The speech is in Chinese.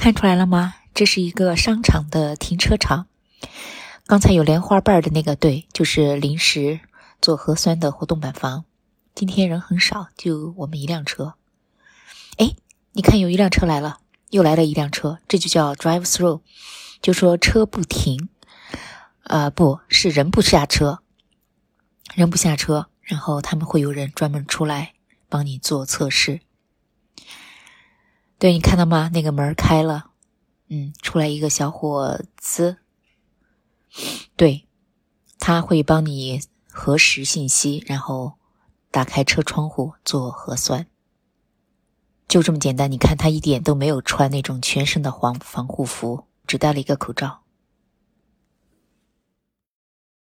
看出来了吗？这是一个商场的停车场。刚才有莲花瓣的那个，对，就是临时做核酸的活动板房。今天人很少，就我们一辆车。哎，你看有一辆车来了，又来了一辆车，这就叫 drive through，就说车不停。呃，不是人不下车，人不下车，然后他们会有人专门出来帮你做测试。对你看到吗？那个门开了，嗯，出来一个小伙子，对，他会帮你核实信息，然后打开车窗户做核酸，就这么简单。你看他一点都没有穿那种全身的防防护服，只戴了一个口罩。